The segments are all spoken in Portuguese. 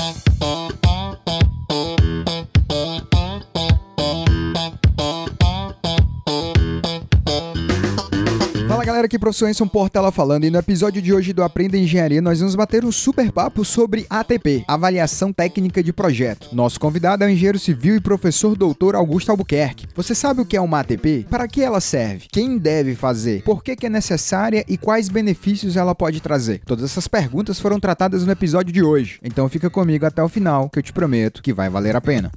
Thank you. Aqui professor Enson Portela falando e no episódio de hoje do Aprenda Engenharia nós vamos bater um super papo sobre ATP, Avaliação Técnica de Projeto. Nosso convidado é o engenheiro civil e professor doutor Augusto Albuquerque. Você sabe o que é uma ATP? Para que ela serve? Quem deve fazer? Por que, que é necessária e quais benefícios ela pode trazer? Todas essas perguntas foram tratadas no episódio de hoje, então fica comigo até o final que eu te prometo que vai valer a pena.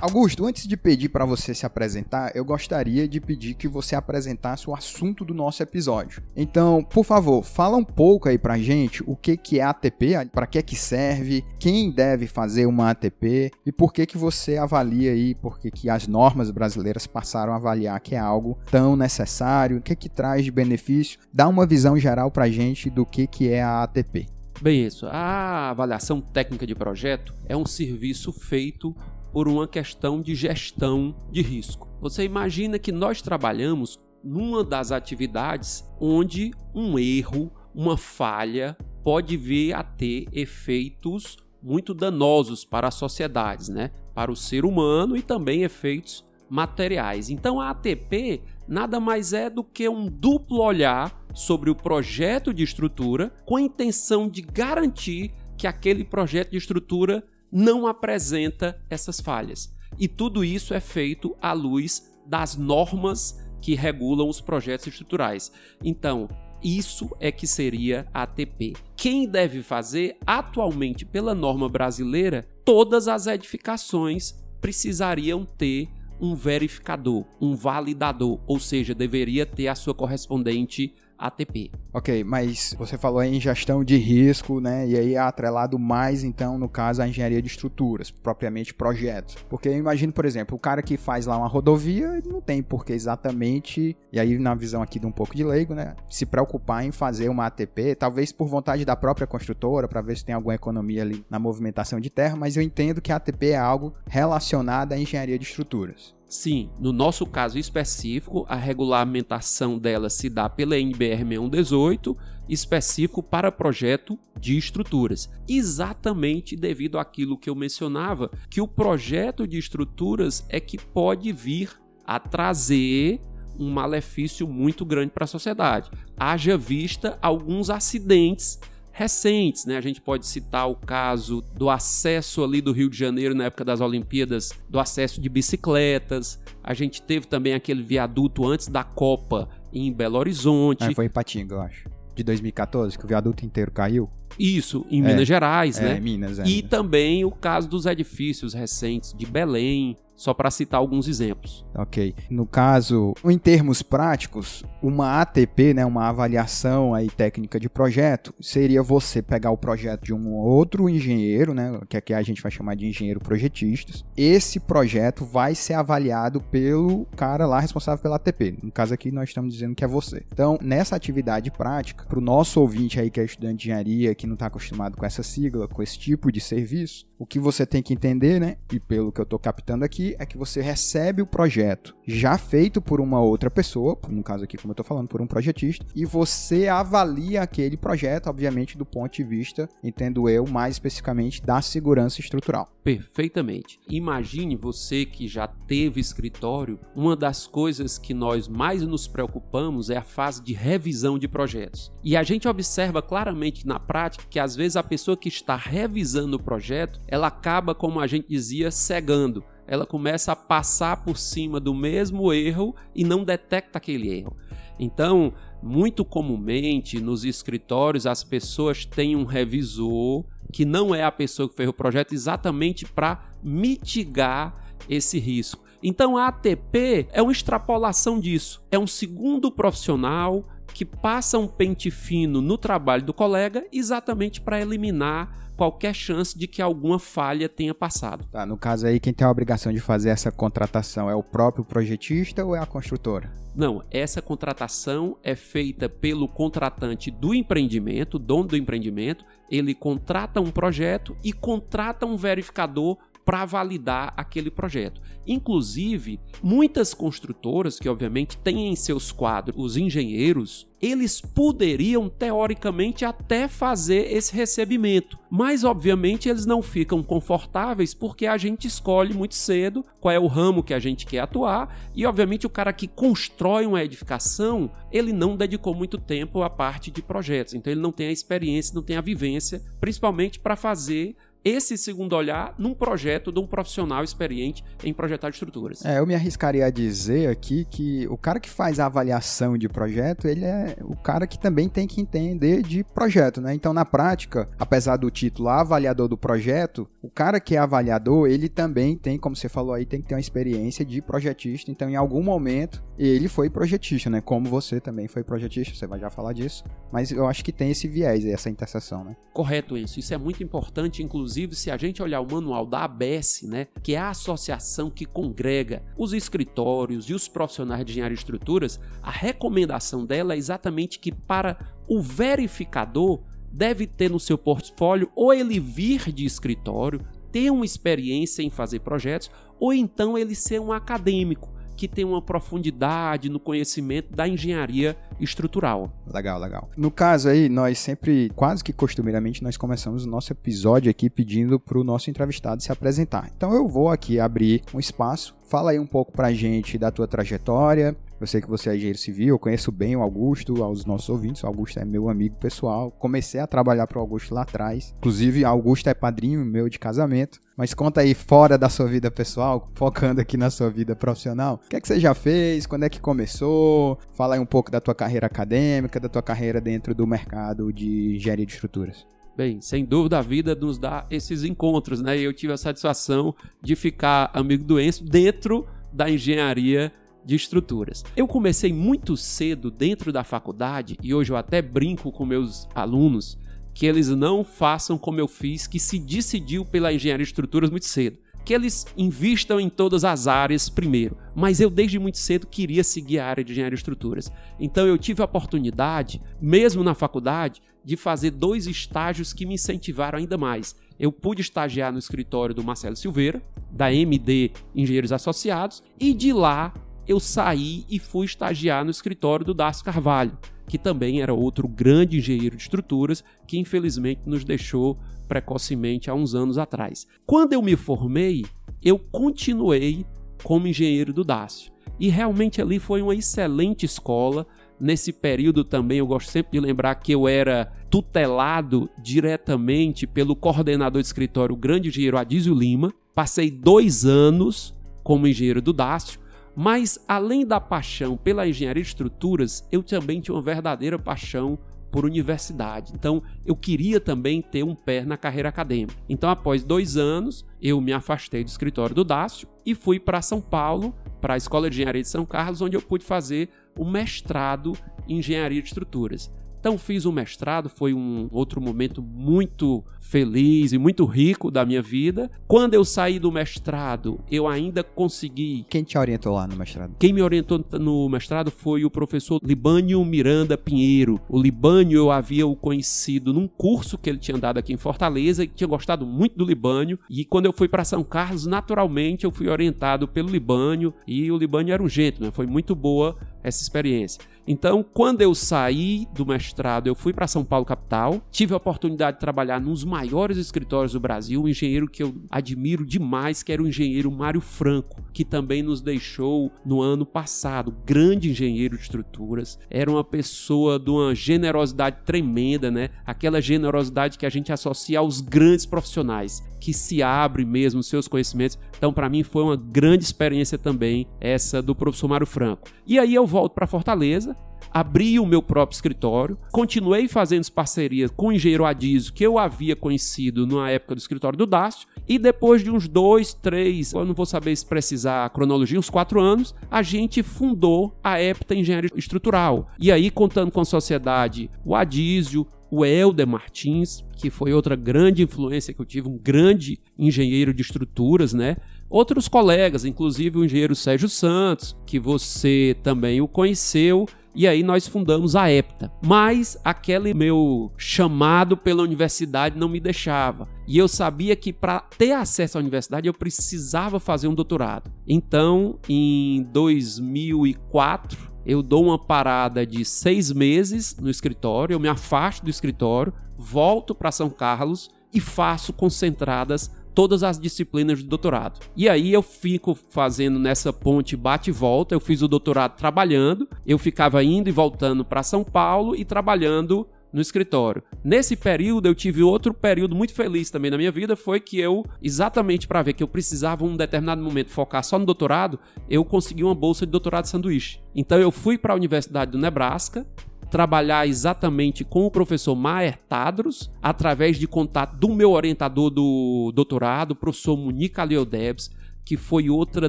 Augusto, antes de pedir para você se apresentar, eu gostaria de pedir que você apresentasse o assunto do nosso episódio. Então, por favor, fala um pouco aí pra gente o que que é ATP, para que é que serve, quem deve fazer uma ATP e por que que você avalia aí, porque que as normas brasileiras passaram a avaliar que é algo tão necessário, o que que traz de benefício? Dá uma visão geral pra gente do que que é a ATP. Bem, isso. A avaliação técnica de projeto é um serviço feito por uma questão de gestão de risco. Você imagina que nós trabalhamos numa das atividades onde um erro, uma falha, pode vir a ter efeitos muito danosos para as sociedades, né? para o ser humano e também efeitos materiais. Então a ATP nada mais é do que um duplo olhar sobre o projeto de estrutura com a intenção de garantir que aquele projeto de estrutura não apresenta essas falhas. E tudo isso é feito à luz das normas que regulam os projetos estruturais. Então, isso é que seria a ATP. Quem deve fazer atualmente pela norma brasileira, todas as edificações precisariam ter um verificador, um validador, ou seja, deveria ter a sua correspondente ATP. Ok, mas você falou em gestão de risco, né? E aí é atrelado mais, então, no caso, a engenharia de estruturas, propriamente projetos. Porque eu imagino, por exemplo, o cara que faz lá uma rodovia, ele não tem por que exatamente, e aí na visão aqui de um pouco de leigo, né? Se preocupar em fazer uma ATP, talvez por vontade da própria construtora, para ver se tem alguma economia ali na movimentação de terra, mas eu entendo que a ATP é algo relacionado à engenharia de estruturas. Sim, no nosso caso específico, a regulamentação dela se dá pela NBR 6118, específico para projeto de estruturas. Exatamente devido àquilo que eu mencionava, que o projeto de estruturas é que pode vir a trazer um malefício muito grande para a sociedade. Haja vista alguns acidentes recentes, né? A gente pode citar o caso do acesso ali do Rio de Janeiro na época das Olimpíadas, do acesso de bicicletas. A gente teve também aquele viaduto antes da Copa em Belo Horizonte. É, foi em Patinga, eu acho. De 2014, que o viaduto inteiro caiu. Isso, em é, Minas Gerais, é, né? Minas, é, e Minas. também o caso dos edifícios recentes de Belém, só para citar alguns exemplos. Ok. No caso, em termos práticos, uma ATP, né, uma avaliação aí técnica de projeto, seria você pegar o projeto de um outro engenheiro, né, que aqui a gente vai chamar de engenheiro projetistas. Esse projeto vai ser avaliado pelo cara lá responsável pela ATP. No caso aqui nós estamos dizendo que é você. Então, nessa atividade prática, para o nosso ouvinte aí que é estudante de engenharia, que não está acostumado com essa sigla, com esse tipo de serviço, o que você tem que entender, né, e pelo que eu estou captando aqui, é que você recebe o projeto já feito por uma outra pessoa, no caso aqui, como eu estou falando, por um projetista, e você avalia aquele projeto, obviamente, do ponto de vista, entendo eu, mais especificamente da segurança estrutural. Perfeitamente. Imagine você que já teve escritório, uma das coisas que nós mais nos preocupamos é a fase de revisão de projetos. E a gente observa claramente na prática que às vezes a pessoa que está revisando o projeto, ela acaba, como a gente dizia, cegando ela começa a passar por cima do mesmo erro e não detecta aquele erro. Então, muito comumente nos escritórios as pessoas têm um revisor que não é a pessoa que fez o projeto exatamente para mitigar esse risco. Então a ATP é uma extrapolação disso. É um segundo profissional que passa um pente fino no trabalho do colega exatamente para eliminar qualquer chance de que alguma falha tenha passado. Tá, no caso aí, quem tem a obrigação de fazer essa contratação é o próprio projetista ou é a construtora? Não, essa contratação é feita pelo contratante do empreendimento, dono do empreendimento. Ele contrata um projeto e contrata um verificador para validar aquele projeto. Inclusive, muitas construtoras que obviamente têm em seus quadros os engenheiros, eles poderiam teoricamente até fazer esse recebimento, mas obviamente eles não ficam confortáveis porque a gente escolhe muito cedo qual é o ramo que a gente quer atuar. E obviamente o cara que constrói uma edificação, ele não dedicou muito tempo à parte de projetos, então ele não tem a experiência, não tem a vivência, principalmente para fazer esse segundo olhar num projeto de um profissional experiente em projetar estruturas. É, eu me arriscaria a dizer aqui que o cara que faz a avaliação de projeto, ele é o cara que também tem que entender de projeto, né? Então, na prática, apesar do título avaliador do projeto, o cara que é avaliador, ele também tem, como você falou aí, tem que ter uma experiência de projetista. Então, em algum momento, ele foi projetista, né? Como você também foi projetista, você vai já falar disso. Mas eu acho que tem esse viés, essa interseção, né? Correto, isso. Isso é muito importante, inclusive Inclusive, se a gente olhar o manual da ABS, né, que é a associação que congrega os escritórios e os profissionais de engenharia de estruturas, a recomendação dela é exatamente que para o verificador deve ter no seu portfólio ou ele vir de escritório, ter uma experiência em fazer projetos, ou então ele ser um acadêmico que tem uma profundidade no conhecimento da engenharia estrutural. Legal, legal. No caso aí, nós sempre, quase que costumeiramente, nós começamos o nosso episódio aqui pedindo para o nosso entrevistado se apresentar. Então eu vou aqui abrir um espaço. Fala aí um pouco para a gente da tua trajetória, eu sei que você é engenheiro civil, eu conheço bem o Augusto, aos nossos ouvintes. O Augusto é meu amigo pessoal. Comecei a trabalhar para o Augusto lá atrás. Inclusive, Augusto é padrinho meu de casamento. Mas conta aí fora da sua vida pessoal, focando aqui na sua vida profissional. O que é que você já fez? Quando é que começou? Fala aí um pouco da tua carreira acadêmica, da tua carreira dentro do mercado de engenharia de estruturas. Bem, sem dúvida a vida nos dá esses encontros, né? E eu tive a satisfação de ficar amigo do Enzo dentro da engenharia de estruturas. Eu comecei muito cedo dentro da faculdade e hoje eu até brinco com meus alunos que eles não façam como eu fiz, que se decidiu pela engenharia de estruturas muito cedo. Que eles invistam em todas as áreas primeiro. Mas eu, desde muito cedo, queria seguir a área de engenharia de estruturas. Então, eu tive a oportunidade, mesmo na faculdade, de fazer dois estágios que me incentivaram ainda mais. Eu pude estagiar no escritório do Marcelo Silveira, da MD Engenheiros Associados, e de lá eu saí e fui estagiar no escritório do Darcy Carvalho, que também era outro grande engenheiro de estruturas que infelizmente nos deixou precocemente há uns anos atrás. Quando eu me formei, eu continuei como engenheiro do Dácio. E realmente ali foi uma excelente escola. Nesse período também eu gosto sempre de lembrar que eu era tutelado diretamente pelo coordenador de escritório, o grande engenheiro Adísio Lima. Passei dois anos como engenheiro do Dácio mas, além da paixão pela engenharia de estruturas, eu também tinha uma verdadeira paixão por universidade. Então, eu queria também ter um pé na carreira acadêmica. Então, após dois anos, eu me afastei do escritório do Dácio e fui para São Paulo, para a Escola de Engenharia de São Carlos, onde eu pude fazer o mestrado em Engenharia de Estruturas. Então fiz o mestrado, foi um outro momento muito feliz e muito rico da minha vida. Quando eu saí do mestrado, eu ainda consegui. Quem te orientou lá no mestrado? Quem me orientou no mestrado foi o professor Libânio Miranda Pinheiro. O Libânio eu havia o conhecido num curso que ele tinha dado aqui em Fortaleza e tinha gostado muito do Libânio. E quando eu fui para São Carlos, naturalmente eu fui orientado pelo Libânio e o Libânio era um jeito, né? Foi muito boa essa experiência. Então, quando eu saí do mestrado, eu fui para São Paulo capital, tive a oportunidade de trabalhar nos maiores escritórios do Brasil, um engenheiro que eu admiro demais, que era o engenheiro Mário Franco, que também nos deixou no ano passado, grande engenheiro de estruturas, era uma pessoa de uma generosidade tremenda, né? Aquela generosidade que a gente associa aos grandes profissionais, que se abre mesmo seus conhecimentos. Então, para mim foi uma grande experiência também essa do professor Mário Franco. E aí eu volto para Fortaleza, abri o meu próprio escritório, continuei fazendo parcerias com o engenheiro Adiso, que eu havia conhecido na época do escritório do Dácio, e depois de uns dois, três, eu não vou saber se precisar a cronologia, uns quatro anos, a gente fundou a EPTA Engenharia Estrutural. E aí, contando com a sociedade, o Adísio, o Helder Martins, que foi outra grande influência que eu tive, um grande engenheiro de estruturas, né? Outros colegas, inclusive o engenheiro Sérgio Santos, que você também o conheceu, e aí nós fundamos a EPTA. Mas aquele meu chamado pela universidade não me deixava. E eu sabia que para ter acesso à universidade eu precisava fazer um doutorado. Então, em 2004, eu dou uma parada de seis meses no escritório, eu me afasto do escritório, volto para São Carlos e faço concentradas todas as disciplinas do doutorado. E aí eu fico fazendo nessa ponte bate e volta. Eu fiz o doutorado trabalhando, eu ficava indo e voltando para São Paulo e trabalhando no escritório. Nesse período eu tive outro período muito feliz também na minha vida, foi que eu exatamente para ver que eu precisava um determinado momento focar só no doutorado, eu consegui uma bolsa de doutorado de sanduíche. Então eu fui para a Universidade do Nebraska, trabalhar exatamente com o professor Maer Tadros, através de contato do meu orientador do doutorado, o professor Munique Aliodebs, que foi outra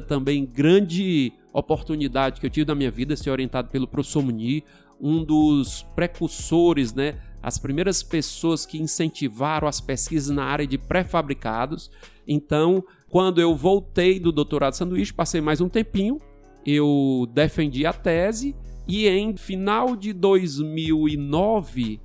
também grande oportunidade que eu tive na minha vida, ser orientado pelo professor Munique, um dos precursores, né, as primeiras pessoas que incentivaram as pesquisas na área de pré-fabricados. Então, quando eu voltei do doutorado sanduíche, passei mais um tempinho, eu defendi a tese e em final de 2009,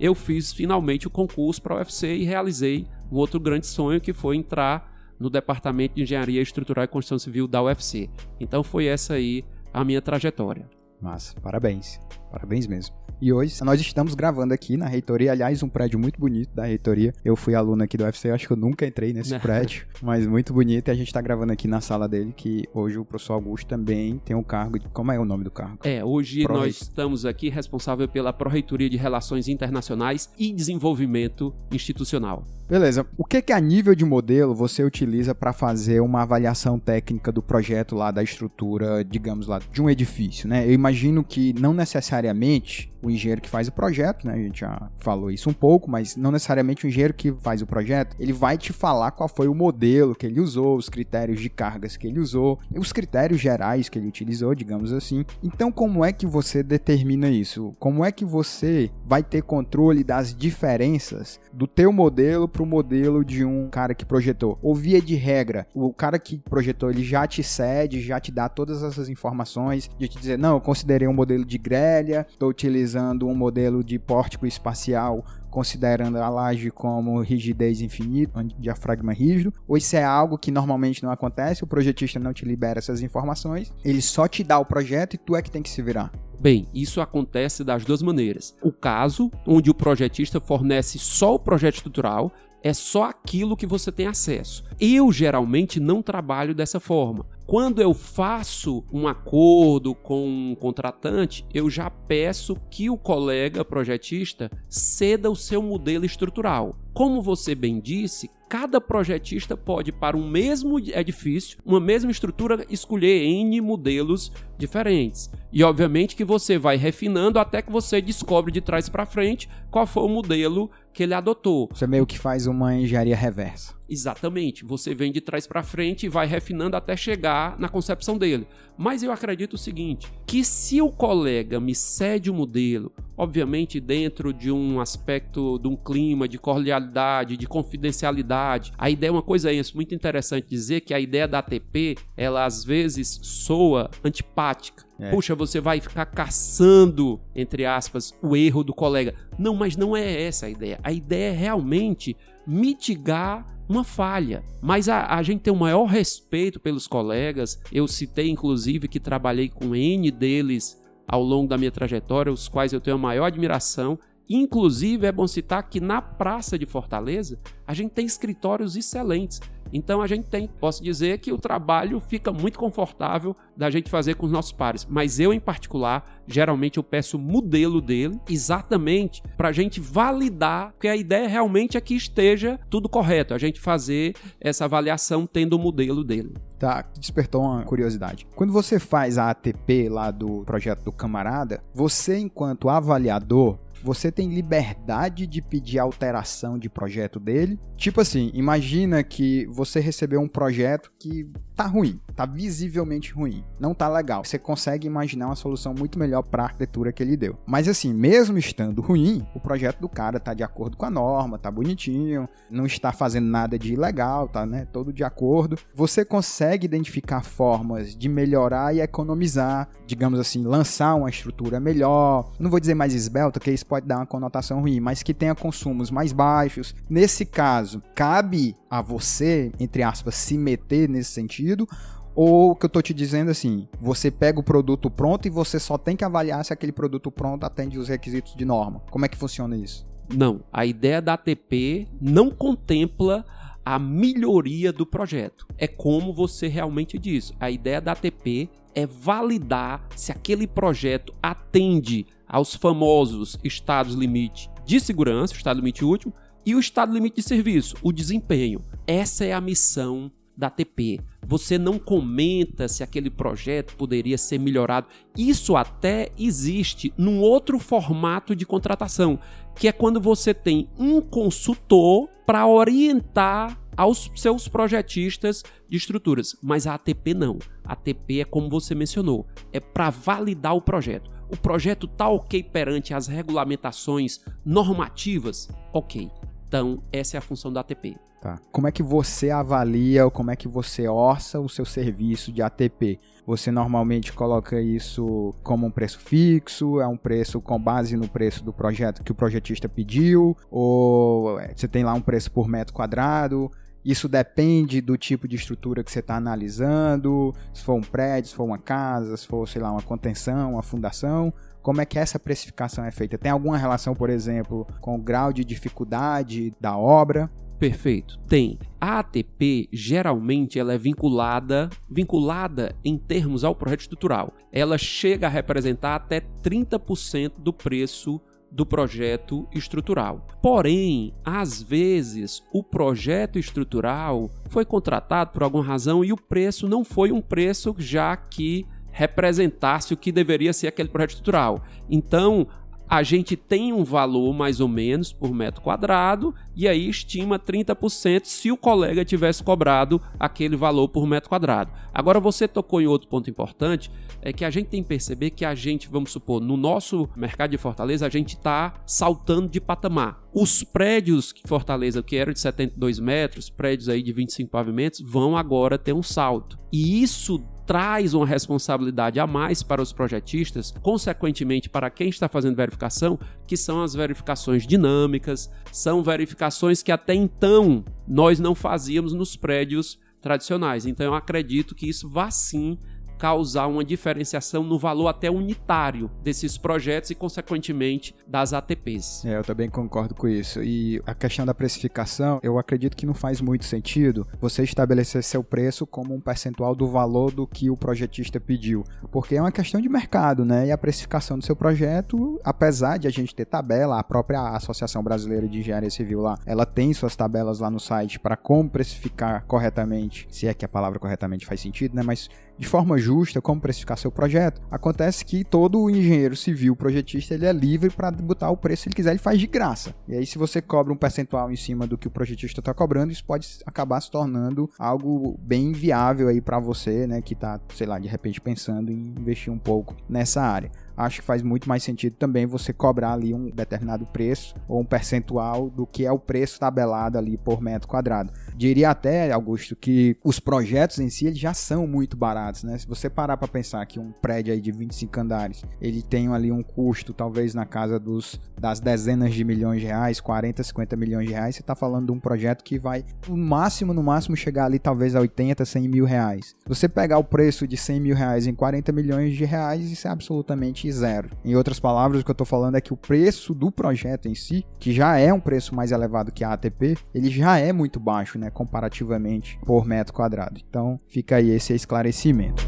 eu fiz finalmente o concurso para a UFC e realizei um outro grande sonho que foi entrar no Departamento de Engenharia Estrutural e Construção Civil da UFC. Então foi essa aí a minha trajetória. Massa, parabéns. Parabéns mesmo. E hoje nós estamos gravando aqui na reitoria, aliás, um prédio muito bonito da reitoria. Eu fui aluno aqui do UFC, acho que eu nunca entrei nesse prédio, mas muito bonito. E a gente está gravando aqui na sala dele, que hoje o professor Augusto também tem o cargo de. Como é o nome do cargo? É, hoje Pro nós estamos aqui responsável pela Pró-Reitoria de Relações Internacionais e Desenvolvimento Institucional. Beleza. O que que a nível de modelo você utiliza para fazer uma avaliação técnica do projeto lá da estrutura, digamos lá, de um edifício, né? Eu imagino que não necessariamente o engenheiro que faz o projeto, né? A gente já falou isso um pouco, mas não necessariamente o engenheiro que faz o projeto, ele vai te falar qual foi o modelo que ele usou, os critérios de cargas que ele usou, os critérios gerais que ele utilizou, digamos assim. Então, como é que você determina isso? Como é que você vai ter controle das diferenças do teu modelo para o modelo de um cara que projetou? Ou via de regra, o cara que projetou ele já te cede, já te dá todas essas informações, de te dizer, não, eu considerei um modelo de grelha, estou utilizando utilizando um modelo de pórtico espacial considerando a laje como rigidez infinita, um diafragma rígido, ou isso é algo que normalmente não acontece, o projetista não te libera essas informações, ele só te dá o projeto e tu é que tem que se virar. Bem, isso acontece das duas maneiras. O caso onde o projetista fornece só o projeto estrutural é só aquilo que você tem acesso. Eu geralmente não trabalho dessa forma. Quando eu faço um acordo com um contratante, eu já peço que o colega projetista ceda o seu modelo estrutural. Como você bem disse, cada projetista pode, para um mesmo edifício, uma mesma estrutura, escolher N modelos diferentes. E obviamente que você vai refinando até que você descobre de trás para frente qual foi o modelo que ele adotou. Você meio que faz uma engenharia reversa. Exatamente. Você vem de trás para frente e vai refinando até chegar na concepção dele. Mas eu acredito o seguinte, que se o colega me cede o modelo, obviamente dentro de um aspecto de um clima de cordialidade, de confidencialidade, a ideia é uma coisa é isso, muito interessante dizer que a ideia da ATP, ela às vezes soa antipática. É. Puxa, você vai ficar caçando, entre aspas, o erro do colega. Não, mas não é essa a ideia. A ideia é realmente mitigar uma falha. Mas a, a gente tem o maior respeito pelos colegas. Eu citei, inclusive, que trabalhei com N deles ao longo da minha trajetória, os quais eu tenho a maior admiração. Inclusive, é bom citar que na Praça de Fortaleza a gente tem escritórios excelentes. Então a gente tem, posso dizer que o trabalho fica muito confortável da gente fazer com os nossos pares. Mas eu, em particular, geralmente eu peço o modelo dele exatamente para a gente validar, porque a ideia realmente é que esteja tudo correto, a gente fazer essa avaliação tendo o modelo dele. Tá, despertou uma curiosidade. Quando você faz a ATP lá do projeto do camarada, você, enquanto avaliador, você tem liberdade de pedir alteração de projeto dele. Tipo assim, imagina que você recebeu um projeto que tá ruim, tá visivelmente ruim, não tá legal. Você consegue imaginar uma solução muito melhor para a arquitetura que ele deu. Mas assim, mesmo estando ruim, o projeto do cara tá de acordo com a norma, tá bonitinho, não está fazendo nada de ilegal, tá, né, todo de acordo. Você consegue identificar formas de melhorar e economizar, digamos assim, lançar uma estrutura melhor. Não vou dizer mais esbelta, que isso pode dar uma conotação ruim, mas que tenha consumos mais baixos. Nesse caso, cabe a você, entre aspas, se meter nesse sentido ou que eu tô te dizendo assim, você pega o produto pronto e você só tem que avaliar se aquele produto pronto atende os requisitos de norma. Como é que funciona isso? Não, a ideia da ATP não contempla a melhoria do projeto. É como você realmente diz. A ideia da ATP é validar se aquele projeto atende aos famosos estados limite de segurança, o estado limite último, e o estado limite de serviço, o desempenho. Essa é a missão da ATP. Você não comenta se aquele projeto poderia ser melhorado. Isso até existe num outro formato de contratação, que é quando você tem um consultor para orientar aos seus projetistas de estruturas, mas a ATP não. A ATP é como você mencionou, é para validar o projeto. O projeto está ok perante as regulamentações normativas? Ok. Então, essa é a função da ATP. Tá. Como é que você avalia ou como é que você orça o seu serviço de ATP? Você normalmente coloca isso como um preço fixo? É um preço com base no preço do projeto que o projetista pediu? Ou é, você tem lá um preço por metro quadrado? Isso depende do tipo de estrutura que você está analisando, se for um prédio, se for uma casa, se for, sei lá, uma contenção, uma fundação. Como é que essa precificação é feita? Tem alguma relação, por exemplo, com o grau de dificuldade da obra? Perfeito. Tem. A ATP geralmente ela é vinculada, vinculada em termos ao projeto estrutural. Ela chega a representar até 30% do preço do projeto estrutural. Porém, às vezes, o projeto estrutural foi contratado por alguma razão e o preço não foi um preço já que representasse o que deveria ser aquele projeto estrutural. Então, a gente tem um valor mais ou menos por metro quadrado e aí estima 30% se o colega tivesse cobrado aquele valor por metro quadrado. Agora você tocou em outro ponto importante, é que a gente tem que perceber que a gente, vamos supor, no nosso mercado de Fortaleza, a gente está saltando de patamar. Os prédios que Fortaleza, que eram de 72 metros, prédios aí de 25 pavimentos, vão agora ter um salto. E isso traz uma responsabilidade a mais para os projetistas, consequentemente para quem está fazendo verificação, que são as verificações dinâmicas, são verificações que até então nós não fazíamos nos prédios tradicionais. Então eu acredito que isso vá sim causar uma diferenciação no valor até unitário desses projetos e, consequentemente, das ATPs. É, eu também concordo com isso. E a questão da precificação, eu acredito que não faz muito sentido você estabelecer seu preço como um percentual do valor do que o projetista pediu, porque é uma questão de mercado, né? E a precificação do seu projeto, apesar de a gente ter tabela, a própria Associação Brasileira de Engenharia Civil lá, ela tem suas tabelas lá no site para como precificar corretamente, se é que a palavra corretamente faz sentido, né? Mas de forma justa como precificar seu projeto. Acontece que todo engenheiro civil projetista ele é livre para botar o preço que ele quiser, ele faz de graça. E aí se você cobra um percentual em cima do que o projetista está cobrando, isso pode acabar se tornando algo bem viável aí para você, né, que está, sei lá, de repente pensando em investir um pouco nessa área acho que faz muito mais sentido também você cobrar ali um determinado preço ou um percentual do que é o preço tabelado ali por metro quadrado. Diria até, Augusto, que os projetos em si eles já são muito baratos, né? Se você parar para pensar que um prédio aí de 25 andares, ele tem ali um custo talvez na casa dos das dezenas de milhões de reais, 40, 50 milhões de reais, você está falando de um projeto que vai no máximo, no máximo chegar ali talvez a 80, 100 mil reais. Você pegar o preço de 100 mil reais em 40 milhões de reais, isso é absolutamente zero. Em outras palavras, o que eu estou falando é que o preço do projeto em si, que já é um preço mais elevado que a ATP, ele já é muito baixo, né, comparativamente por metro quadrado. Então, fica aí esse esclarecimento.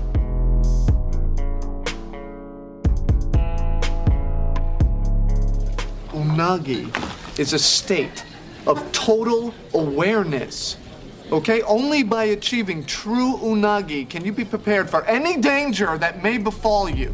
Unagi is a state of total awareness. Okay? Only by achieving true unagi can you be prepared for any danger that may befall you.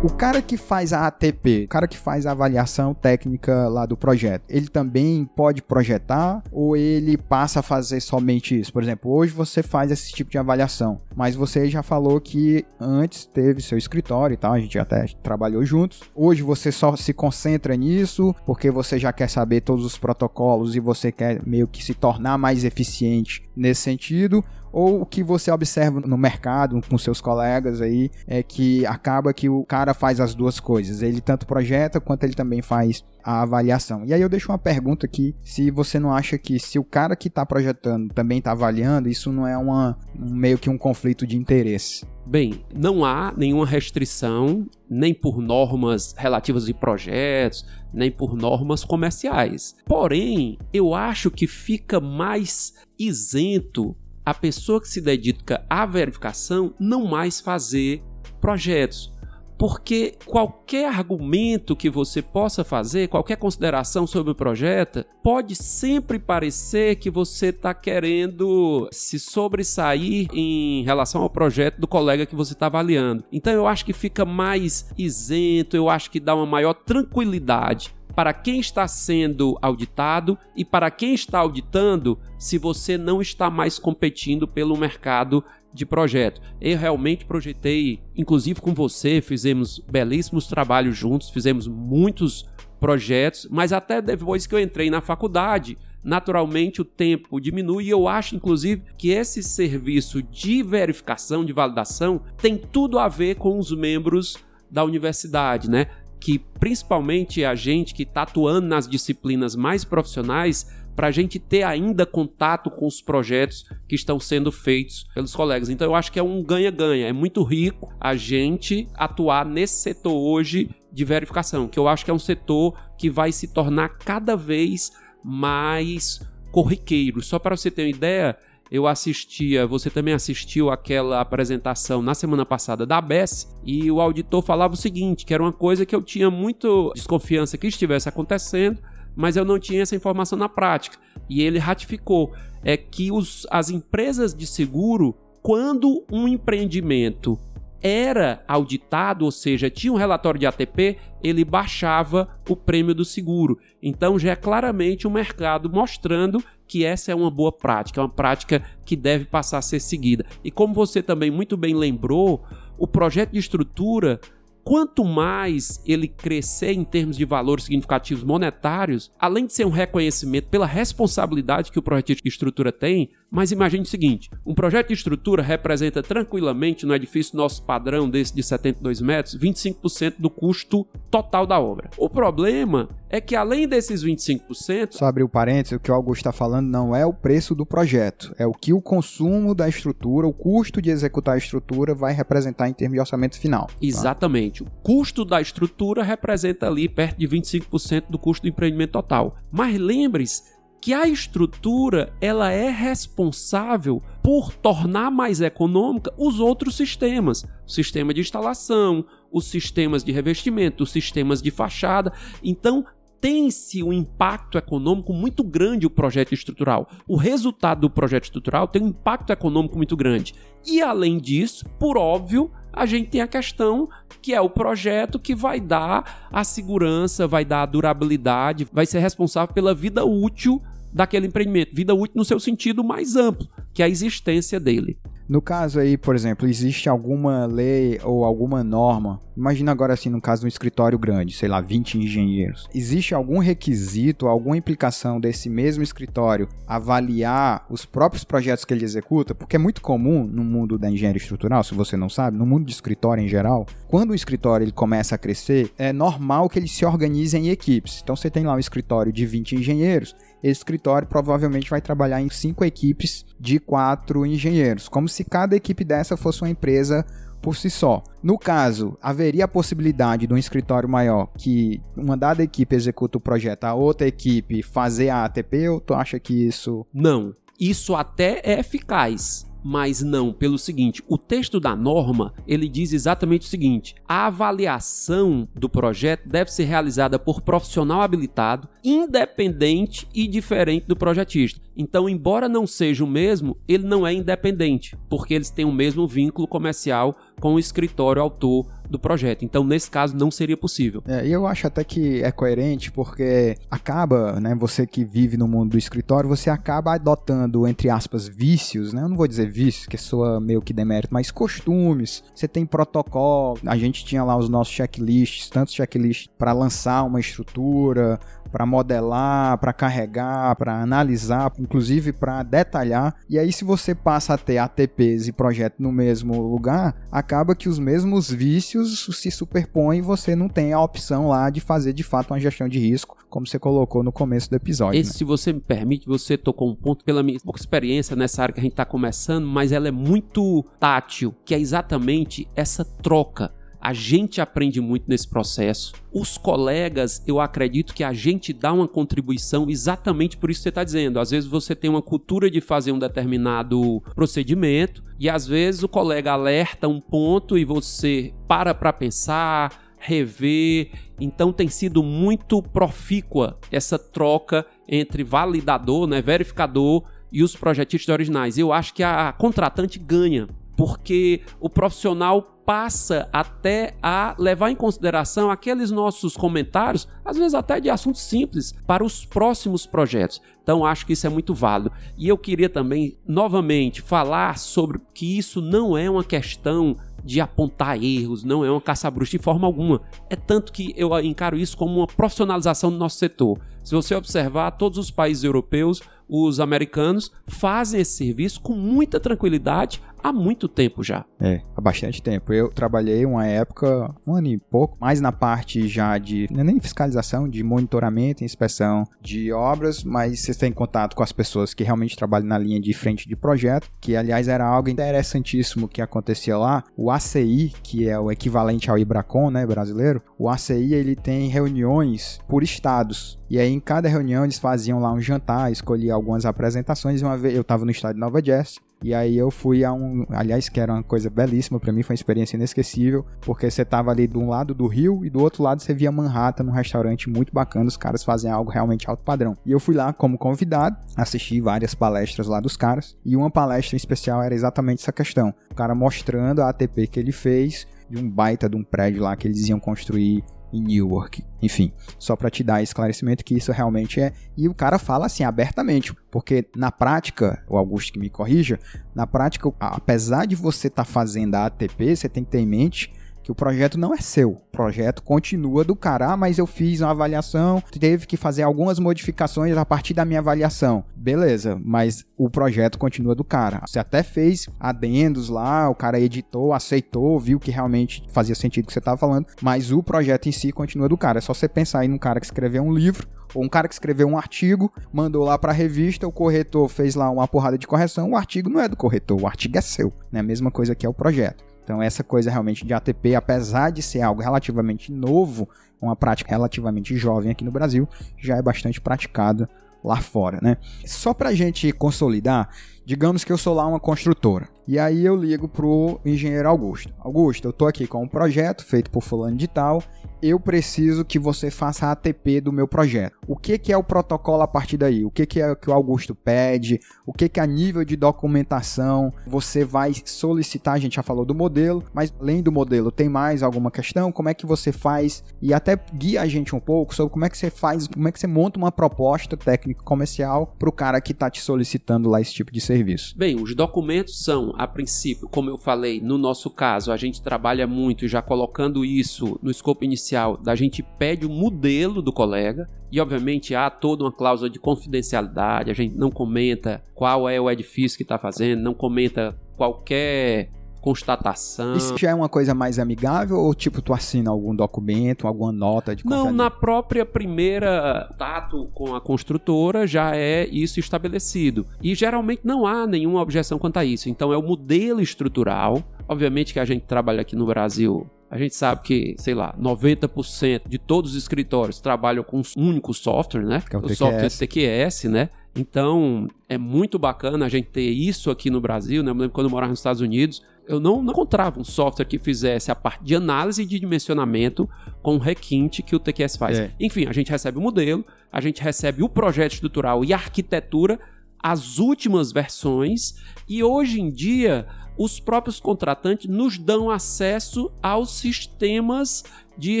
O cara que faz a ATP, o cara que faz a avaliação técnica lá do projeto, ele também pode projetar ou ele passa a fazer somente isso? Por exemplo, hoje você faz esse tipo de avaliação, mas você já falou que antes teve seu escritório e tal, a gente até trabalhou juntos. Hoje você só se concentra nisso porque você já quer saber todos os protocolos e você quer meio que se tornar mais eficiente nesse sentido, ou o que você observa no mercado com seus colegas aí é que acaba que o cara faz as duas coisas. Ele tanto projeta quanto ele também faz a avaliação. E aí eu deixo uma pergunta aqui, se você não acha que se o cara que está projetando também está avaliando, isso não é uma um, meio que um conflito de interesse. Bem, não há nenhuma restrição, nem por normas relativas de projetos, nem por normas comerciais. Porém, eu acho que fica mais isento a pessoa que se dedica à verificação não mais fazer projetos. Porque qualquer argumento que você possa fazer, qualquer consideração sobre o projeto, pode sempre parecer que você está querendo se sobressair em relação ao projeto do colega que você está avaliando. Então eu acho que fica mais isento, eu acho que dá uma maior tranquilidade para quem está sendo auditado e para quem está auditando se você não está mais competindo pelo mercado de projeto. Eu realmente projetei, inclusive com você, fizemos belíssimos trabalhos juntos, fizemos muitos projetos, mas até depois que eu entrei na faculdade, naturalmente o tempo diminui e eu acho inclusive que esse serviço de verificação, de validação tem tudo a ver com os membros da universidade, né? Que principalmente a gente que está atuando nas disciplinas mais profissionais, para a gente ter ainda contato com os projetos que estão sendo feitos pelos colegas. Então eu acho que é um ganha-ganha. É muito rico a gente atuar nesse setor hoje de verificação, que eu acho que é um setor que vai se tornar cada vez mais corriqueiro. Só para você ter uma ideia, eu assistia, você também assistiu aquela apresentação na semana passada da BES e o auditor falava o seguinte, que era uma coisa que eu tinha muito desconfiança que estivesse acontecendo, mas eu não tinha essa informação na prática. E ele ratificou é que os, as empresas de seguro, quando um empreendimento era auditado, ou seja, tinha um relatório de ATP, ele baixava o prêmio do seguro. Então já é claramente o mercado mostrando que essa é uma boa prática, é uma prática que deve passar a ser seguida. E como você também muito bem lembrou, o projeto de estrutura quanto mais ele crescer em termos de valores significativos monetários, além de ser um reconhecimento pela responsabilidade que o projeto de estrutura tem, mas imagine o seguinte: um projeto de estrutura representa tranquilamente no edifício nosso padrão desse de 72 metros 25% do custo total da obra. O problema é que além desses 25%. Só abrir o parênteses, o que o Augusto está falando não é o preço do projeto, é o que o consumo da estrutura, o custo de executar a estrutura vai representar em termos de orçamento final. Tá? Exatamente. O custo da estrutura representa ali perto de 25% do custo do empreendimento total. Mas lembre-se que a estrutura ela é responsável por tornar mais econômica os outros sistemas, o sistema de instalação, os sistemas de revestimento, os sistemas de fachada. Então, tem-se um impacto econômico muito grande o projeto estrutural. O resultado do projeto estrutural tem um impacto econômico muito grande. E além disso, por óbvio, a gente tem a questão que é o projeto que vai dar a segurança, vai dar a durabilidade, vai ser responsável pela vida útil daquele empreendimento, vida útil no seu sentido mais amplo, que é a existência dele. No caso aí, por exemplo, existe alguma lei ou alguma norma? Imagina agora assim, no caso de um escritório grande, sei lá, 20 engenheiros. Existe algum requisito, alguma implicação desse mesmo escritório avaliar os próprios projetos que ele executa? Porque é muito comum no mundo da engenharia estrutural, se você não sabe, no mundo de escritório em geral, quando o escritório ele começa a crescer, é normal que ele se organize em equipes. Então você tem lá um escritório de 20 engenheiros, esse escritório provavelmente vai trabalhar em cinco equipes de quatro engenheiros, como se cada equipe dessa fosse uma empresa por si só. No caso, haveria a possibilidade de um escritório maior que uma dada equipe executa o projeto, a outra equipe fazer a ATP, ou tu acha que isso. Não. Isso até é eficaz mas não pelo seguinte, o texto da norma, ele diz exatamente o seguinte: a avaliação do projeto deve ser realizada por profissional habilitado, independente e diferente do projetista. Então, embora não seja o mesmo, ele não é independente, porque eles têm o mesmo vínculo comercial com o escritório autor do projeto. Então, nesse caso, não seria possível. É, eu acho até que é coerente, porque acaba, né, você que vive no mundo do escritório, você acaba adotando, entre aspas, vícios, né? Eu não vou dizer vícios, que soa meio que demérito, mas costumes. Você tem protocolo, a gente tinha lá os nossos checklists, tantos checklists para lançar uma estrutura, para modelar, para carregar, para analisar, inclusive para detalhar. E aí, se você passa a ter ATPs e projeto no mesmo lugar, acaba que os mesmos vícios se superpõem e você não tem a opção lá de fazer de fato uma gestão de risco, como você colocou no começo do episódio. Esse, né? se você me permite, você tocou um ponto pela minha pouca experiência nessa área que a gente está começando, mas ela é muito tátil, que é exatamente essa troca a gente aprende muito nesse processo. Os colegas, eu acredito que a gente dá uma contribuição exatamente por isso que você está dizendo. Às vezes você tem uma cultura de fazer um determinado procedimento e às vezes o colega alerta um ponto e você para para pensar, rever. Então tem sido muito profícua essa troca entre validador, né, verificador e os projetistas originais. Eu acho que a contratante ganha porque o profissional passa até a levar em consideração aqueles nossos comentários, às vezes até de assuntos simples, para os próximos projetos. Então acho que isso é muito válido. E eu queria também novamente falar sobre que isso não é uma questão de apontar erros, não é uma caça-bruxa de forma alguma. É tanto que eu encaro isso como uma profissionalização do nosso setor. Se você observar, todos os países europeus, os americanos fazem esse serviço com muita tranquilidade há muito tempo já. É, há bastante tempo. Eu trabalhei uma época, um ano e pouco, mais na parte já de, é nem fiscalização, de monitoramento inspeção de obras, mas você tem contato com as pessoas que realmente trabalham na linha de frente de projeto, que aliás era algo interessantíssimo que acontecia lá. O ACI, que é o equivalente ao Ibracon, né, brasileiro, o ACI ele tem reuniões por estados. E aí em cada reunião eles faziam lá um jantar, escolhiam algumas apresentações. Uma vez eu estava no estado de Nova Jersey, e aí eu fui a um, aliás, que era uma coisa belíssima para mim, foi uma experiência inesquecível, porque você tava ali de um lado do rio e do outro lado você via Manhattan, num restaurante muito bacana, os caras fazem algo realmente alto padrão. E eu fui lá como convidado, assisti várias palestras lá dos caras, e uma palestra em especial era exatamente essa questão. O cara mostrando a ATP que ele fez de um baita de um prédio lá que eles iam construir em Newark. Enfim, só para te dar esclarecimento que isso realmente é. E o cara fala assim abertamente, porque na prática, o Augusto que me corrija, na prática, apesar de você estar tá fazendo a ATP, você tem que ter em mente que o projeto não é seu. O projeto continua do cara. Ah, mas eu fiz uma avaliação, teve que fazer algumas modificações a partir da minha avaliação. Beleza, mas o projeto continua do cara. Você até fez adendos lá, o cara editou, aceitou, viu que realmente fazia sentido o que você estava falando, mas o projeto em si continua do cara. É só você pensar aí num cara que escreveu um livro ou um cara que escreveu um artigo, mandou lá para a revista, o corretor fez lá uma porrada de correção, o artigo não é do corretor, o artigo é seu. Né? A mesma coisa que é o projeto. Então, essa coisa realmente de ATP, apesar de ser algo relativamente novo, uma prática relativamente jovem aqui no Brasil, já é bastante praticada lá fora, né? Só para a gente consolidar, digamos que eu sou lá uma construtora. E aí eu ligo pro engenheiro Augusto. Augusto, eu tô aqui com um projeto feito por fulano de tal. Eu preciso que você faça a ATP do meu projeto. O que, que é o protocolo a partir daí? O que, que é que o Augusto pede? O que, que a nível de documentação você vai solicitar? A gente já falou do modelo, mas além do modelo, tem mais alguma questão? Como é que você faz? E até guia a gente um pouco sobre como é que você faz, como é que você monta uma proposta técnica comercial para o cara que está te solicitando lá esse tipo de serviço. Bem, os documentos são a princípio, como eu falei, no nosso caso, a gente trabalha muito já colocando isso no escopo inicial, da gente pede o modelo do colega e obviamente há toda uma cláusula de confidencialidade, a gente não comenta qual é o edifício que está fazendo, não comenta qualquer constatação. Isso já é uma coisa mais amigável ou tipo tu assina algum documento, alguma nota de Não, na própria primeira tato com a construtora já é isso estabelecido. E geralmente não há nenhuma objeção quanto a isso. Então é o modelo estrutural. Obviamente que a gente trabalha aqui no Brasil a gente sabe que, sei lá, 90% de todos os escritórios trabalham com um único software, né? É o, o software TQS, né? Então, é muito bacana a gente ter isso aqui no Brasil, né? Eu lembro quando eu morava nos Estados Unidos, eu não, não encontrava um software que fizesse a parte de análise e de dimensionamento com o requinte que o TQS faz. É. Enfim, a gente recebe o modelo, a gente recebe o projeto estrutural e a arquitetura, as últimas versões e hoje em dia os próprios contratantes nos dão acesso aos sistemas de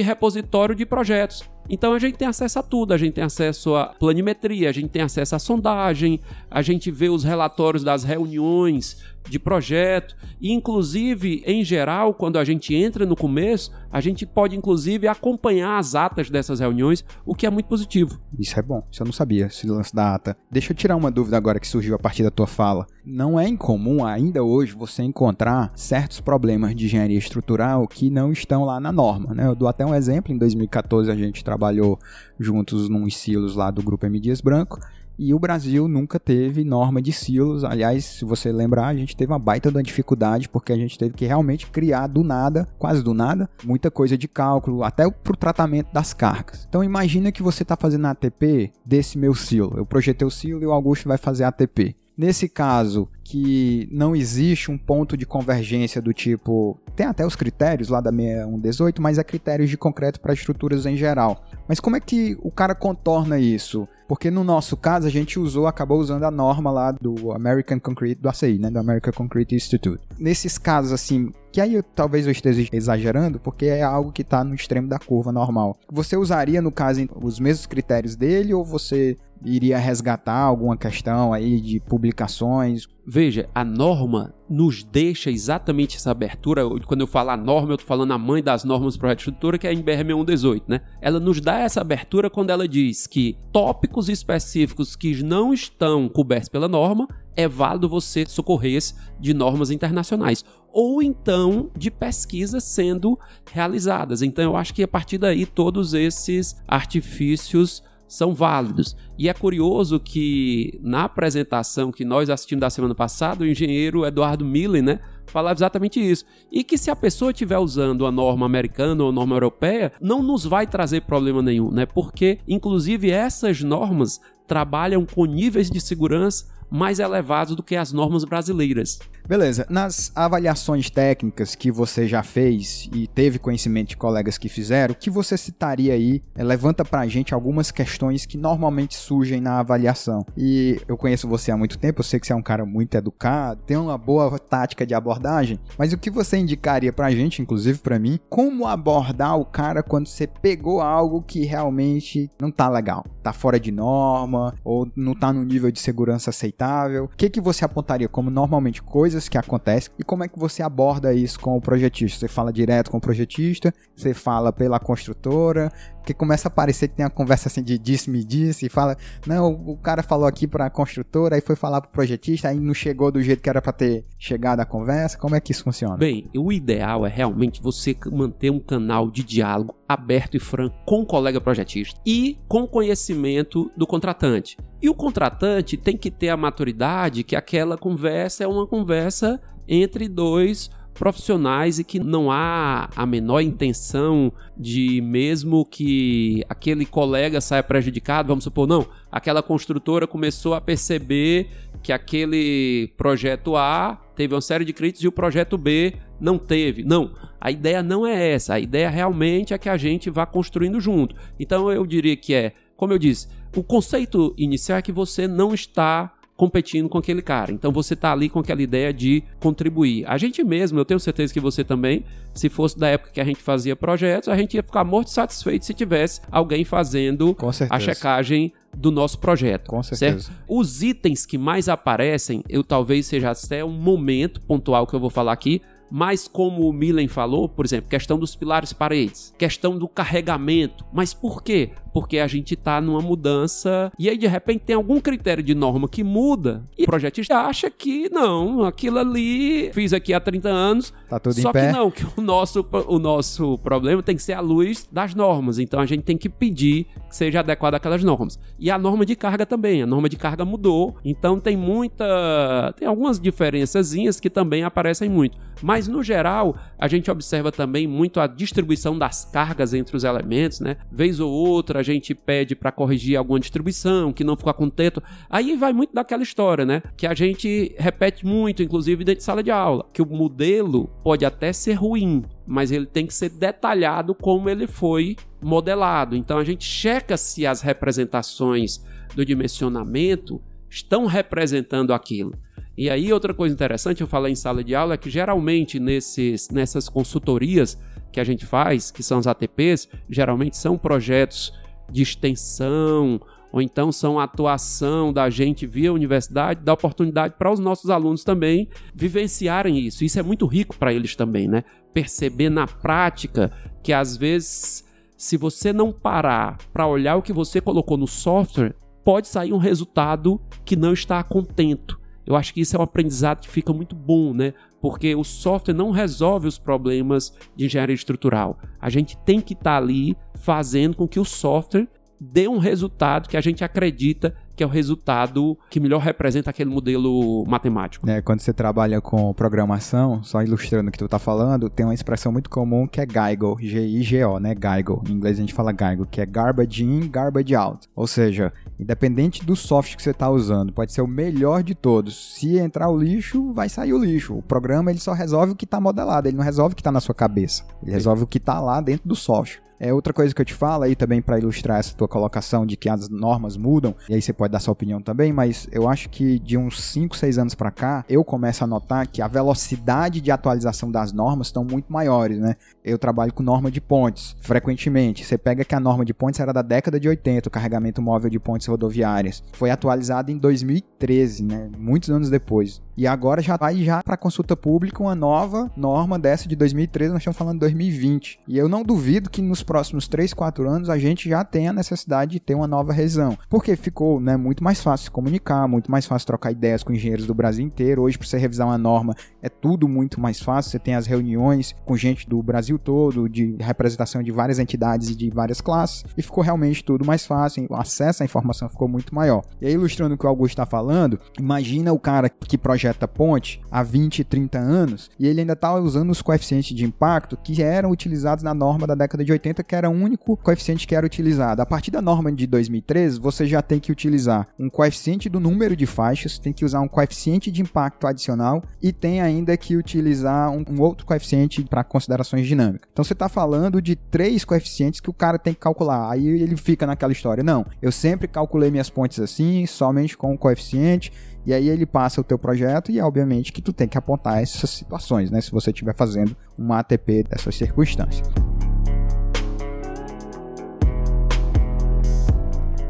repositório de projetos. Então a gente tem acesso a tudo, a gente tem acesso à planimetria, a gente tem acesso à sondagem, a gente vê os relatórios das reuniões de projeto e inclusive em geral, quando a gente entra no começo, a gente pode inclusive acompanhar as atas dessas reuniões, o que é muito positivo. Isso é bom. Isso eu não sabia, esse lance da ata. Deixa eu tirar uma dúvida agora que surgiu a partir da tua fala. Não é incomum ainda hoje você encontrar certos problemas de engenharia estrutural que não estão lá na norma, né? Eu dou até um exemplo, em 2014 a gente trabalhou juntos num silos lá do grupo M Dias Branco e o Brasil nunca teve norma de silos. Aliás, se você lembrar, a gente teve uma baita da dificuldade porque a gente teve que realmente criar do nada, quase do nada, muita coisa de cálculo, até para o tratamento das cargas. Então imagina que você está fazendo a ATP desse meu silo. Eu projetei o silo e o Augusto vai fazer a ATP. Nesse caso, que não existe um ponto de convergência do tipo. Tem até os critérios lá da 6118, mas é critérios de concreto para estruturas em geral. Mas como é que o cara contorna isso? Porque no nosso caso a gente usou, acabou usando a norma lá do American Concrete, do ACI, né, do American Concrete Institute. Nesses casos assim, que aí eu, talvez eu esteja exagerando, porque é algo que está no extremo da curva normal. Você usaria no caso os mesmos critérios dele ou você iria resgatar alguma questão aí de publicações? Veja, a norma nos deixa exatamente essa abertura. Quando eu falo a norma, eu estou falando a mãe das normas para a estrutura, que é a NBR 6118, né? Ela nos dá essa abertura quando ela diz que tópicos específicos que não estão cobertos pela norma, é válido você socorrer-se de normas internacionais ou então de pesquisas sendo realizadas. Então eu acho que a partir daí todos esses artifícios são válidos. E é curioso que na apresentação que nós assistimos da semana passada, o engenheiro Eduardo Millen, né, falava exatamente isso. E que se a pessoa estiver usando a norma americana ou a norma europeia, não nos vai trazer problema nenhum, né? Porque inclusive essas normas trabalham com níveis de segurança mais elevados do que as normas brasileiras. Beleza. Nas avaliações técnicas que você já fez e teve conhecimento de colegas que fizeram, o que você citaria aí? É, levanta pra gente algumas questões que normalmente surgem na avaliação. E eu conheço você há muito tempo, eu sei que você é um cara muito educado, tem uma boa tática de abordagem, mas o que você indicaria pra gente, inclusive para mim, como abordar o cara quando você pegou algo que realmente não tá legal, tá fora de norma ou não tá no nível de segurança aceitável? O que que você apontaria como normalmente coisas que acontecem? E como é que você aborda isso com o projetista. Você fala direto com o projetista, você fala pela construtora, porque começa a parecer que tem uma conversa assim de disse-me disse, e fala, não, o cara falou aqui para a construtora, aí foi falar para o projetista, aí não chegou do jeito que era para ter chegado a conversa. Como é que isso funciona? Bem, o ideal é realmente você manter um canal de diálogo aberto e franco com o colega projetista e com conhecimento do contratante. E o contratante tem que ter a maturidade que aquela conversa é uma conversa entre dois profissionais e que não há a menor intenção de mesmo que aquele colega saia prejudicado, vamos supor, não, aquela construtora começou a perceber que aquele projeto A teve uma série de críticas e o projeto B não teve. Não, a ideia não é essa. A ideia realmente é que a gente vá construindo junto. Então eu diria que é, como eu disse, o conceito inicial é que você não está competindo com aquele cara. Então você tá ali com aquela ideia de contribuir. A gente mesmo, eu tenho certeza que você também, se fosse da época que a gente fazia projetos, a gente ia ficar morto satisfeito se tivesse alguém fazendo a checagem do nosso projeto. Com certeza. Certo? Os itens que mais aparecem, eu talvez seja até um momento pontual que eu vou falar aqui, mas como o Milen falou, por exemplo, questão dos pilares paredes, questão do carregamento. Mas por quê? Porque a gente está numa mudança e aí de repente tem algum critério de norma que muda e o projetista acha que não, aquilo ali fiz aqui há 30 anos. Tá tudo só em pé. que não, que o nosso, o nosso problema tem que ser à luz das normas. Então a gente tem que pedir que seja adequado àquelas normas. E a norma de carga também, a norma de carga mudou. Então tem muita. Tem algumas diferençazinhas que também aparecem muito. Mas no geral, a gente observa também muito a distribuição das cargas entre os elementos, né? Vez ou outra a gente pede para corrigir alguma distribuição, que não ficar contento. Aí vai muito daquela história, né? Que a gente repete muito, inclusive dentro de sala de aula, que o modelo pode até ser ruim, mas ele tem que ser detalhado como ele foi modelado. Então a gente checa se as representações do dimensionamento estão representando aquilo. E aí, outra coisa interessante, eu falei em sala de aula, é que geralmente nesses, nessas consultorias que a gente faz, que são os ATPs, geralmente são projetos de extensão, ou então são atuação da gente via universidade, dá oportunidade para os nossos alunos também vivenciarem isso. Isso é muito rico para eles também, né? Perceber na prática que às vezes, se você não parar para olhar o que você colocou no software, pode sair um resultado que não está contento. Eu acho que isso é um aprendizado que fica muito bom, né? Porque o software não resolve os problemas de engenharia estrutural. A gente tem que estar tá ali fazendo com que o software dê um resultado que a gente acredita que é o resultado que melhor representa aquele modelo matemático. É, quando você trabalha com programação, só ilustrando o que tu tá falando, tem uma expressão muito comum que é GIGO, G-I-G-O, né? GIGO. Em inglês a gente fala GIGO, que é garbage in, garbage out. Ou seja, independente do software que você está usando, pode ser o melhor de todos. Se entrar o lixo, vai sair o lixo. O programa ele só resolve o que está modelado, ele não resolve o que está na sua cabeça. Ele resolve o que está lá dentro do software. É outra coisa que eu te falo aí também para ilustrar essa tua colocação de que as normas mudam, e aí você pode dar sua opinião também, mas eu acho que de uns 5, 6 anos para cá, eu começo a notar que a velocidade de atualização das normas estão muito maiores, né? Eu trabalho com norma de pontes frequentemente. Você pega que a norma de pontes era da década de 80, o carregamento móvel de pontes rodoviárias. Foi atualizada em 2013, né? Muitos anos depois. E agora já vai já para consulta pública uma nova norma dessa de 2013, nós estamos falando de 2020. E eu não duvido que nos próximos 3, 4 anos a gente já tenha a necessidade de ter uma nova revisão. Porque ficou né, muito mais fácil se comunicar, muito mais fácil trocar ideias com engenheiros do Brasil inteiro. Hoje, para você revisar uma norma, é tudo muito mais fácil. Você tem as reuniões com gente do Brasil todo, de representação de várias entidades e de várias classes, e ficou realmente tudo mais fácil. O acesso à informação ficou muito maior. E aí, ilustrando o que o Augusto está falando, imagina o cara que projeta ponte há 20, 30 anos e ele ainda está usando os coeficientes de impacto que eram utilizados na norma da década de 80 que era o único coeficiente que era utilizado. A partir da norma de 2013, você já tem que utilizar um coeficiente do número de faixas, tem que usar um coeficiente de impacto adicional e tem ainda que utilizar um, um outro coeficiente para considerações dinâmicas. Então você está falando de três coeficientes que o cara tem que calcular. Aí ele fica naquela história: não, eu sempre calculei minhas pontes assim, somente com um coeficiente. E aí ele passa o teu projeto e obviamente que tu tem que apontar essas situações, né? Se você estiver fazendo uma ATP dessas circunstâncias.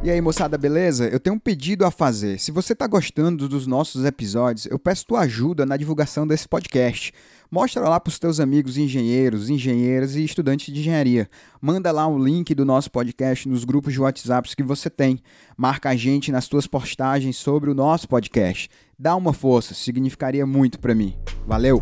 E aí, moçada, beleza? Eu tenho um pedido a fazer. Se você está gostando dos nossos episódios, eu peço tua ajuda na divulgação desse podcast. Mostra lá para os teus amigos engenheiros, engenheiras e estudantes de engenharia. Manda lá o link do nosso podcast nos grupos de WhatsApp que você tem. Marca a gente nas tuas postagens sobre o nosso podcast. Dá uma força, significaria muito para mim. Valeu!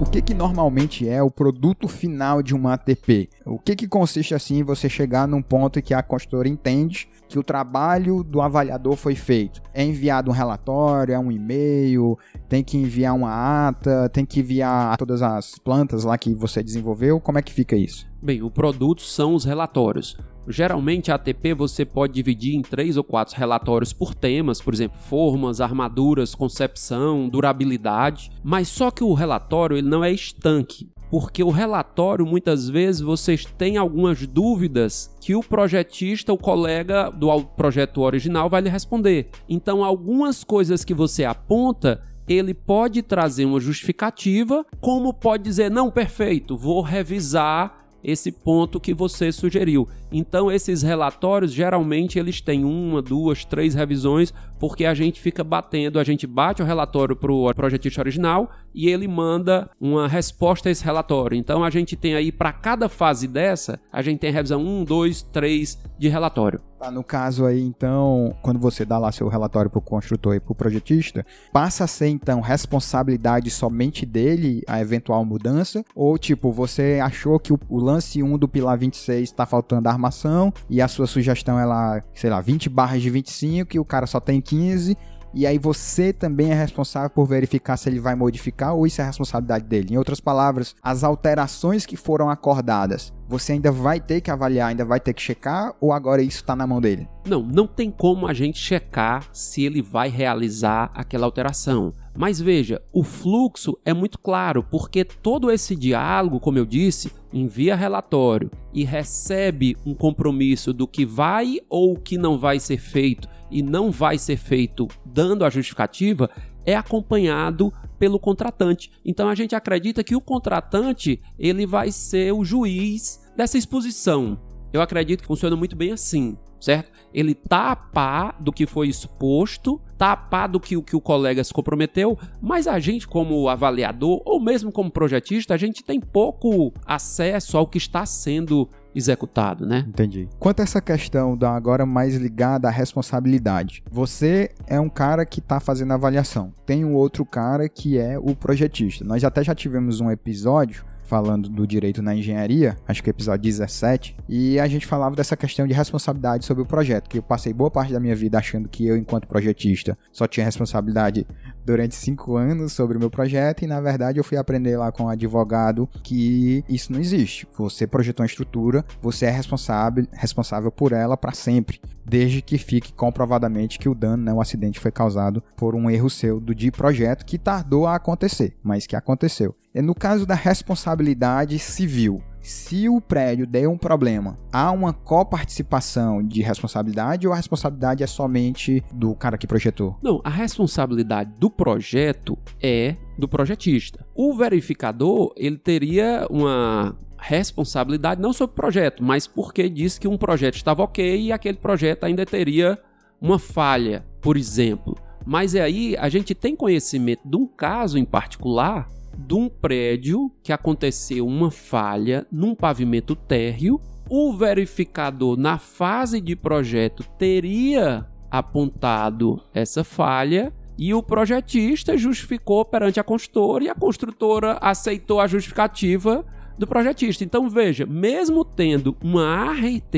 o que, que normalmente é o produto final de uma ATP? O que, que consiste assim você chegar num ponto em que a consultora entende que o trabalho do avaliador foi feito? É enviado um relatório, é um e-mail, tem que enviar uma ata, tem que enviar todas as plantas lá que você desenvolveu? Como é que fica isso? Bem, o produto são os relatórios. Geralmente a ATP você pode dividir em três ou quatro relatórios por temas, por exemplo, formas, armaduras, concepção, durabilidade. Mas só que o relatório ele não é estanque, porque o relatório muitas vezes vocês têm algumas dúvidas que o projetista, o colega do projeto original vai lhe responder. Então algumas coisas que você aponta ele pode trazer uma justificativa, como pode dizer, não, perfeito, vou revisar esse ponto que você sugeriu. Então esses relatórios geralmente eles têm uma, duas, três revisões, porque a gente fica batendo, a gente bate o relatório para o projetista original e ele manda uma resposta a esse relatório. Então a gente tem aí para cada fase dessa, a gente tem revisão 1, 2, 3 de relatório. Tá, no caso aí, então, quando você dá lá seu relatório para o construtor e para o projetista, passa a ser então responsabilidade somente dele a eventual mudança? Ou tipo, você achou que o, o lance 1 do pilar 26 está faltando armação e a sua sugestão é lá, sei lá, 20 barras de 25 e o cara só tem 15 e aí você também é responsável por verificar se ele vai modificar ou isso é responsabilidade dele. Em outras palavras, as alterações que foram acordadas, você ainda vai ter que avaliar, ainda vai ter que checar ou agora isso está na mão dele? Não, não tem como a gente checar se ele vai realizar aquela alteração. Mas veja, o fluxo é muito claro, porque todo esse diálogo, como eu disse, envia relatório e recebe um compromisso do que vai ou que não vai ser feito e não vai ser feito dando a justificativa, é acompanhado pelo contratante. Então a gente acredita que o contratante ele vai ser o juiz dessa exposição. Eu acredito que funciona muito bem assim, certo? Ele tá a par do que foi exposto, tá a par do que, que o colega se comprometeu, mas a gente, como avaliador ou mesmo como projetista, a gente tem pouco acesso ao que está sendo executado, né? Entendi. Quanto a essa questão da agora mais ligada à responsabilidade, você é um cara que está fazendo avaliação, tem um outro cara que é o projetista. Nós até já tivemos um episódio falando do direito na engenharia, acho que é episódio 17, e a gente falava dessa questão de responsabilidade sobre o projeto, que eu passei boa parte da minha vida achando que eu, enquanto projetista, só tinha responsabilidade durante cinco anos sobre o meu projeto, e na verdade eu fui aprender lá com um advogado que isso não existe. Você projetou uma estrutura, você é responsável, responsável por ela para sempre, desde que fique comprovadamente que o dano, né, o acidente foi causado por um erro seu do de projeto que tardou a acontecer, mas que aconteceu. No caso da responsabilidade civil, se o prédio der um problema, há uma coparticipação de responsabilidade ou a responsabilidade é somente do cara que projetou? Não, a responsabilidade do projeto é do projetista. O verificador, ele teria uma responsabilidade não sobre o projeto, mas porque disse que um projeto estava ok e aquele projeto ainda teria uma falha, por exemplo. Mas aí a gente tem conhecimento de um caso em particular de um prédio que aconteceu uma falha num pavimento térreo. O verificador, na fase de projeto, teria apontado essa falha e o projetista justificou perante a construtora e a construtora aceitou a justificativa do projetista. Então veja, mesmo tendo uma ART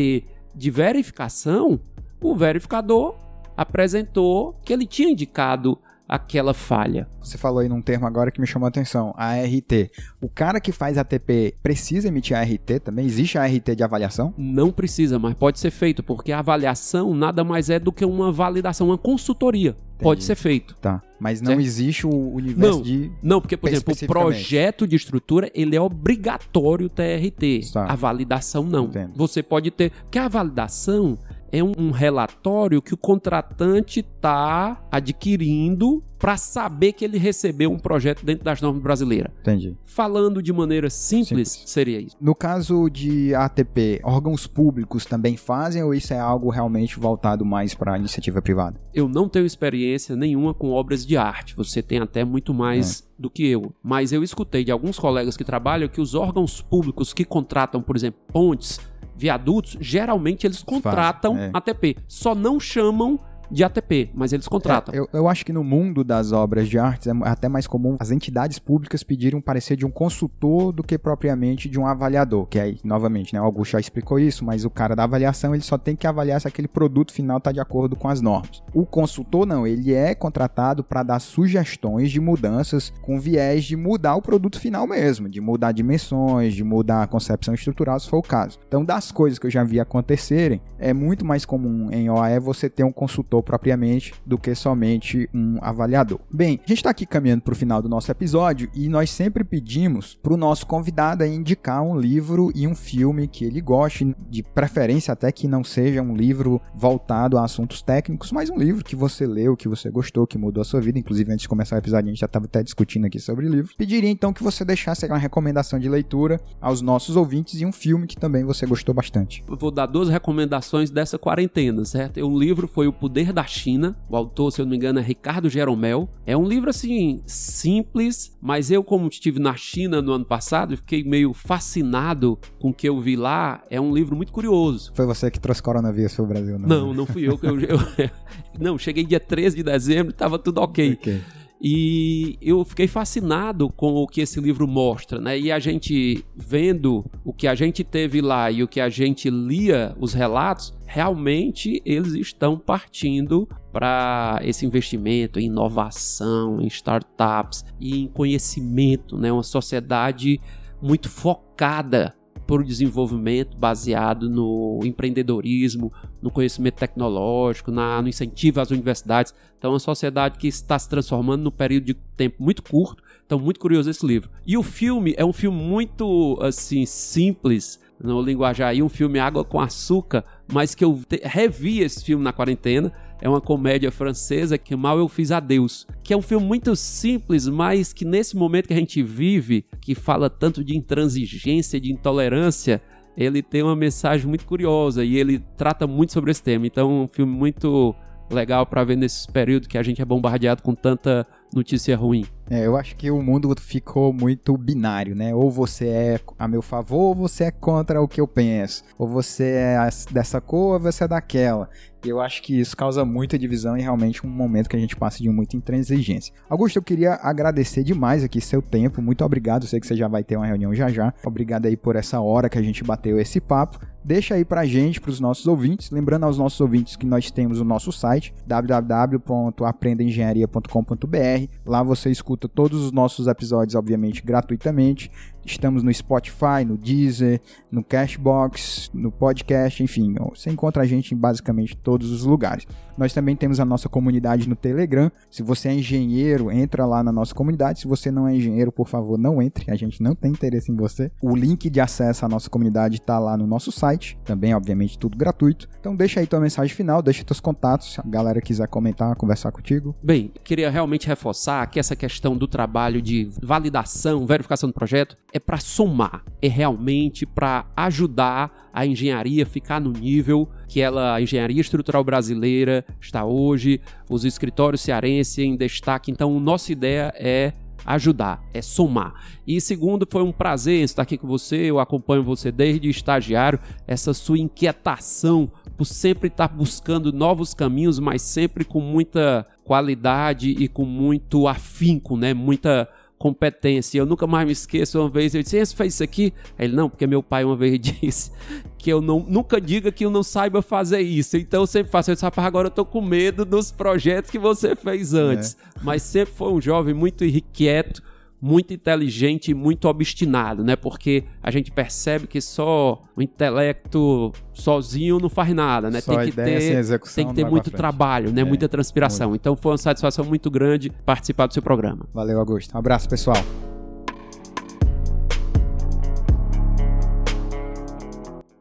de verificação, o verificador apresentou que ele tinha indicado aquela falha. Você falou aí num termo agora que me chamou a atenção, a ART. O cara que faz ATP precisa emitir a ART também? Existe a ART de avaliação? Não precisa, mas pode ser feito, porque a avaliação nada mais é do que uma validação, uma consultoria. Pode ser feito. Tá. Mas não certo? existe o universo não, de. Não, porque, por exemplo, o projeto de estrutura ele é obrigatório TRT. Tá. A validação não. Entendo. Você pode ter. Porque a validação é um, relatório que o contratante está adquirindo para saber que ele recebeu um projeto dentro das normas brasileiras. Entendi. Falando de maneira simples, simples, seria isso. No caso de ATP, órgãos públicos também fazem ou isso é algo realmente voltado mais para a iniciativa privada? Eu não tenho experiência nenhuma com obras de arte. Você tem até muito mais é. do que eu. Mas eu escutei de alguns colegas que trabalham que os órgãos públicos que contratam, por exemplo, pontes, viadutos, geralmente eles contratam é. ATP. Só não chamam de ATP, mas eles contratam. É, eu, eu, acho que no mundo das obras de artes é até mais comum as entidades públicas pedirem um parecer de um consultor do que propriamente de um avaliador, que aí, novamente, né, o Augusto já explicou isso, mas o cara da avaliação ele só tem que avaliar se aquele produto final está de acordo com as normas. O consultor não, ele é contratado para dar sugestões de mudanças com viés de mudar o produto final mesmo, de mudar dimensões, de mudar a concepção estrutural, se for o caso. Então, das coisas que eu já vi acontecerem, é muito mais comum em OAE você ter um consultor propriamente do que somente um avaliador. Bem, a gente está aqui caminhando para o final do nosso episódio e nós sempre pedimos para o nosso convidado indicar um livro e um filme que ele goste, de preferência até que não seja um livro voltado a assuntos técnicos, mas um livro que você leu, que você gostou, que mudou a sua vida. Inclusive, antes de começar o episódio, a gente já estava até discutindo aqui sobre o livro. Pediria então que você deixasse uma recomendação de leitura aos nossos ouvintes e um filme que também você gostou bastante. Eu vou dar duas recomendações dessa quarentena, certo? O livro foi O Poder da China. O autor, se eu não me engano, é Ricardo Jeromel. É um livro assim simples, mas eu como estive na China no ano passado, fiquei meio fascinado com o que eu vi lá. É um livro muito curioso. Foi você que trouxe coronavírus para o Brasil, não? Não, não fui eu. eu, eu não, cheguei dia 13 de dezembro, estava tudo ok. okay. E eu fiquei fascinado com o que esse livro mostra, né? E a gente vendo o que a gente teve lá e o que a gente lia os relatos, realmente eles estão partindo para esse investimento em inovação, em startups e em conhecimento, né? Uma sociedade muito focada por desenvolvimento baseado no empreendedorismo, no conhecimento tecnológico, na, no incentivo às universidades. Então, é uma sociedade que está se transformando num período de tempo muito curto. Então, muito curioso esse livro. E o filme é um filme muito, assim, simples, no linguajar aí, um filme Água com Açúcar, mas que eu revi esse filme na quarentena é uma comédia francesa que mal eu fiz a Deus, que é um filme muito simples, mas que nesse momento que a gente vive, que fala tanto de intransigência, de intolerância, ele tem uma mensagem muito curiosa e ele trata muito sobre esse tema. Então, é um filme muito legal para ver nesse período que a gente é bombardeado com tanta notícia ruim. É, eu acho que o mundo ficou muito binário, né? Ou você é a meu favor, ou você é contra o que eu penso. Ou você é dessa cor, ou você é daquela. E eu acho que isso causa muita divisão e realmente um momento que a gente passa de muita intransigência. Augusto, eu queria agradecer demais aqui seu tempo. Muito obrigado. Sei que você já vai ter uma reunião já já. Obrigado aí por essa hora que a gente bateu esse papo. Deixa aí pra gente, pros nossos ouvintes. Lembrando aos nossos ouvintes que nós temos o nosso site www.aprendeengenharia.com.br. Lá você escuta todos os nossos episódios, obviamente, gratuitamente. Estamos no Spotify, no Deezer, no Cashbox, no podcast, enfim, você encontra a gente em basicamente todos os lugares. Nós também temos a nossa comunidade no Telegram. Se você é engenheiro, entra lá na nossa comunidade. Se você não é engenheiro, por favor, não entre. A gente não tem interesse em você. O link de acesso à nossa comunidade está lá no nosso site. Também, obviamente, tudo gratuito. Então deixa aí tua mensagem final, deixa teus contatos, se a galera quiser comentar, conversar contigo. Bem, queria realmente reforçar que essa questão do trabalho de validação, verificação do projeto é para somar, é realmente para ajudar a engenharia ficar no nível que ela, a engenharia estrutural brasileira está hoje, os escritórios cearenses em destaque. Então, nossa ideia é ajudar, é somar. E segundo, foi um prazer estar aqui com você. Eu acompanho você desde estagiário, essa sua inquietação por sempre estar buscando novos caminhos, mas sempre com muita qualidade e com muito afinco, né? Muita competência. Eu nunca mais me esqueço, uma vez eu disse, você fez isso aqui? Ele, não, porque meu pai uma vez disse que eu não, nunca diga que eu não saiba fazer isso. Então eu sempre faço, eu disse, rapaz, agora eu tô com medo dos projetos que você fez antes. É. Mas sempre foi um jovem muito irrequieto, muito inteligente e muito obstinado, né? Porque a gente percebe que só o intelecto sozinho não faz nada, né? Só tem que ter, tem que ter muito trabalho, né? É, muita transpiração. Muito. Então foi uma satisfação muito grande participar do seu programa. Valeu, Augusto. Um abraço, pessoal.